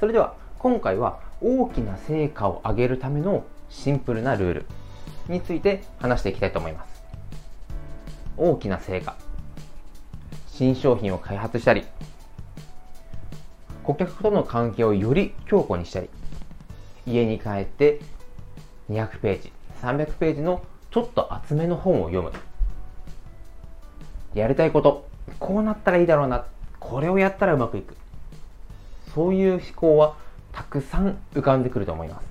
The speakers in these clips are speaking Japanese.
それでは今回は大きな成果を上げるためのシンプルなルールについて話していきたいと思います。大きな成果。新商品を開発したり顧客との関係をより強固にしたり家に帰って200ページ300ページのちょっと厚めの本を読む。やりたいことこうなったらいいだろうな。これをやったらうまくいく。そういう思考はたくさん浮かんでくると思います。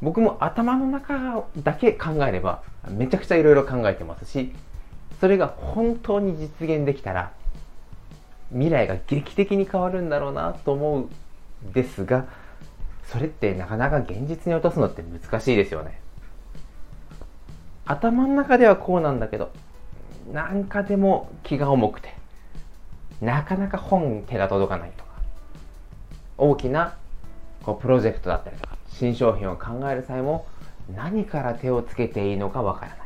僕も頭の中だけ考えればめちゃくちゃいろいろ考えてますしそれが本当に実現できたら未来が劇的に変わるんだろうなと思うですがそれってなかなか現実に落とすのって難しいですよね。頭の中ではこうなんだけどなんかでも気が重くてなかなか本手が届かないとか大きなこうプロジェクトだったりとか新商品を考える際も何から手をつけていいのかわからない。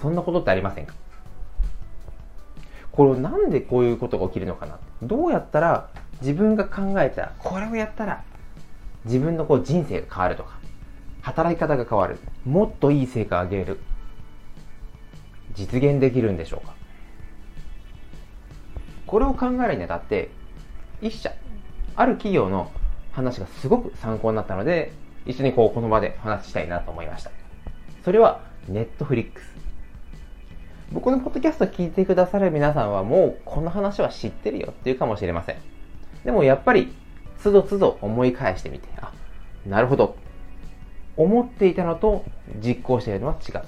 そんなことってありませんか？これなんでこういうことが起きるのかな？どうやったら自分が考えたこれをやったら自分のこう人生が変わるとか働き方が変わるもっといい成果を上げる実現できるんでしょうか？これを考えるにあたって一社ある企業の話がすごく参考になったので一緒にこうこの場で話したいなと思いました。それはネットフリックス。僕のポッドキャスト聞いてくださる皆さんはもうこの話は知ってるよっていうかもしれません。でもやっぱりつどつど思い返してみてあなるほど。思っていたのと実行しているのは違う。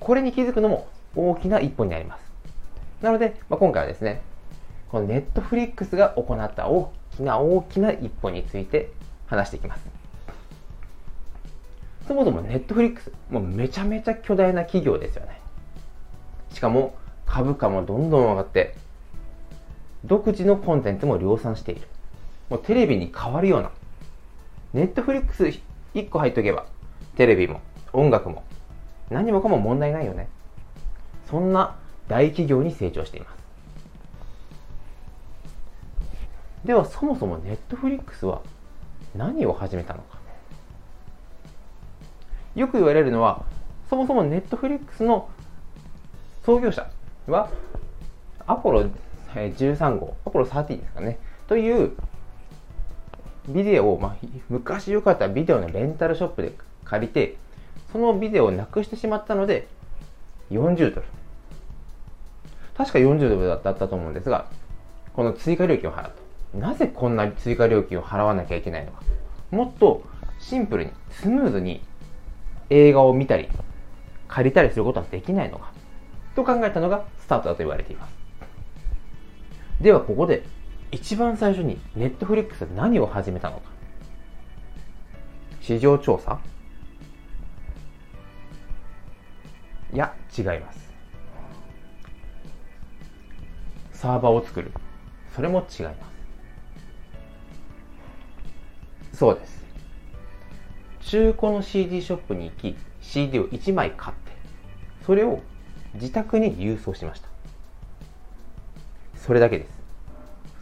これに気づくのも大きな一歩になります。なので、まあ、今回はですねこのネットフリックスが行った大きな大きな一歩について話していきます。そもそもネットフリックスもうめちゃめちゃ巨大な企業ですよね。しかも株価もどんどん上がって独自のコンテンツも量産している。もうテレビに変わるような。ネットフリックス1個入っとけばテレビも音楽も何もかも問題ないよね。そんな大企業に成長しています。ではそもそもネットフリックスは何を始めたのか。よく言われるのはそもそもネットフリックスの創業者はアポロ13号アポロ13ですかね。というビデオを、まあ、昔よかったビデオのレンタルショップで借りてそのビデオをなくしてしまったので40ドル。確か40ドルだったと思うんですがこの追加料金を払うと。なぜこんなに追加料金を払わなきゃいけないのか。もっとシンプルにスムーズに映画を見たり借りたりすることはできないのか。と考えたのがスタートだと言われています。ではここで一番最初にネットフリックスは何を始めたのか。市場調査？いや違います。サーバーを作る。それも違います。そうです。中古の CD ショップに行き CD を1枚買ってそれを自宅に郵送しました。それだけです。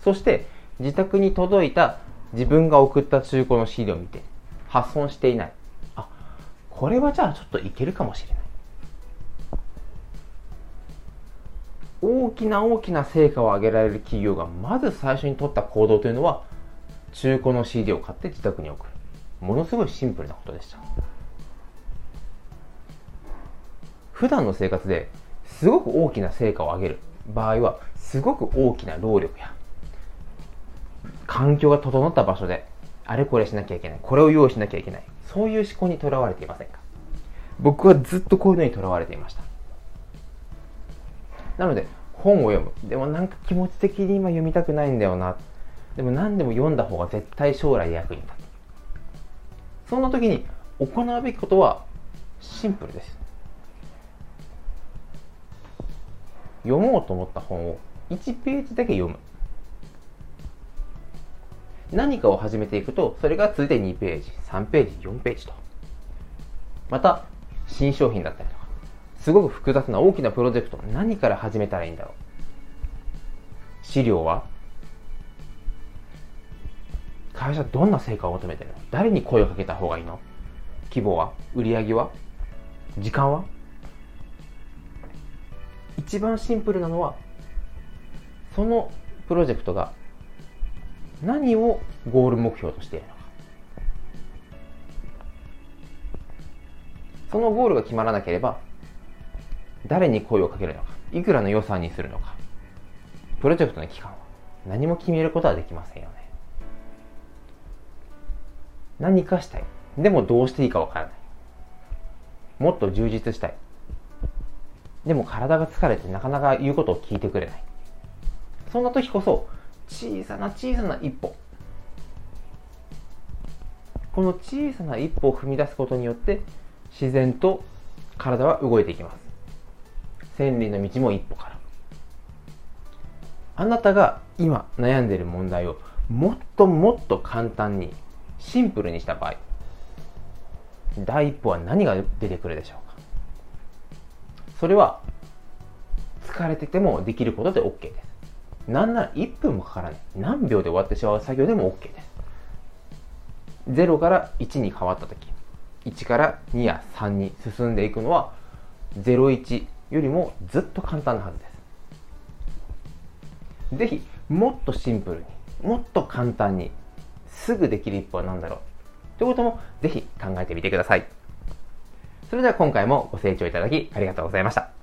そして自宅に届いた自分が送った中古の CD を見て発送していない。あこれはじゃあちょっといけるかもしれない。大きな大きな成果を上げられる企業がまず最初に取った行動というのは中古の CD を買って自宅に送る。ものすごいシンプルなことでした。普段の生活ですごく大きな成果を上げる場合はすごく大きな労力や環境が整った場所であれこれしなきゃいけないこれを用意しなきゃいけないそういう思考にとらわれていませんか？僕はずっとこういうのにとらわれていました。なので本を読む。でもなんか気持ち的に今読みたくないんだよな。でも何でも読んだ方が絶対将来役に立つ。そんな時に行うべきことはシンプルです。読もうと思った本を1ページだけ読む。何かを始めていくとそれが続いて2ページ3ページ4ページと。また新商品だったりとすごく複雑な大きなプロジェクト。何から始めたらいいんだろう。資料は？会社どんな成果を求めてるの？誰に声をかけた方がいいの？規模は？売り上げは？時間は？一番シンプルなのはそのプロジェクトが何をゴール目標としているのか。そのゴールが決まらなければ誰に声をかけるのかいくらの予算にするのか。プロジェクトの期間は何も決めることはできませんよね。何かしたい。でもどうしていいかわからない。もっと充実したい。でも体が疲れてなかなか言うことを聞いてくれない。そんな時こそ小さな小さな一歩。この小さな一歩を踏み出すことによって自然と体は動いていきます。千里の道も一歩から。あなたが今悩んでいる問題をもっともっと簡単にシンプルにした場合第一歩は何が出てくるでしょうか？それは疲れててもできることで OK です。なんなら1分もかからない。何秒で終わってしまう作業でも OK です。0から1に変わった時1から2や3に進んでいくのは01よりもずっと簡単なはずです。ぜひもっとシンプルにもっと簡単にすぐできる一歩は何だろう。ということもぜひ考えてみてください。それでは今回もご清聴いただきありがとうございました。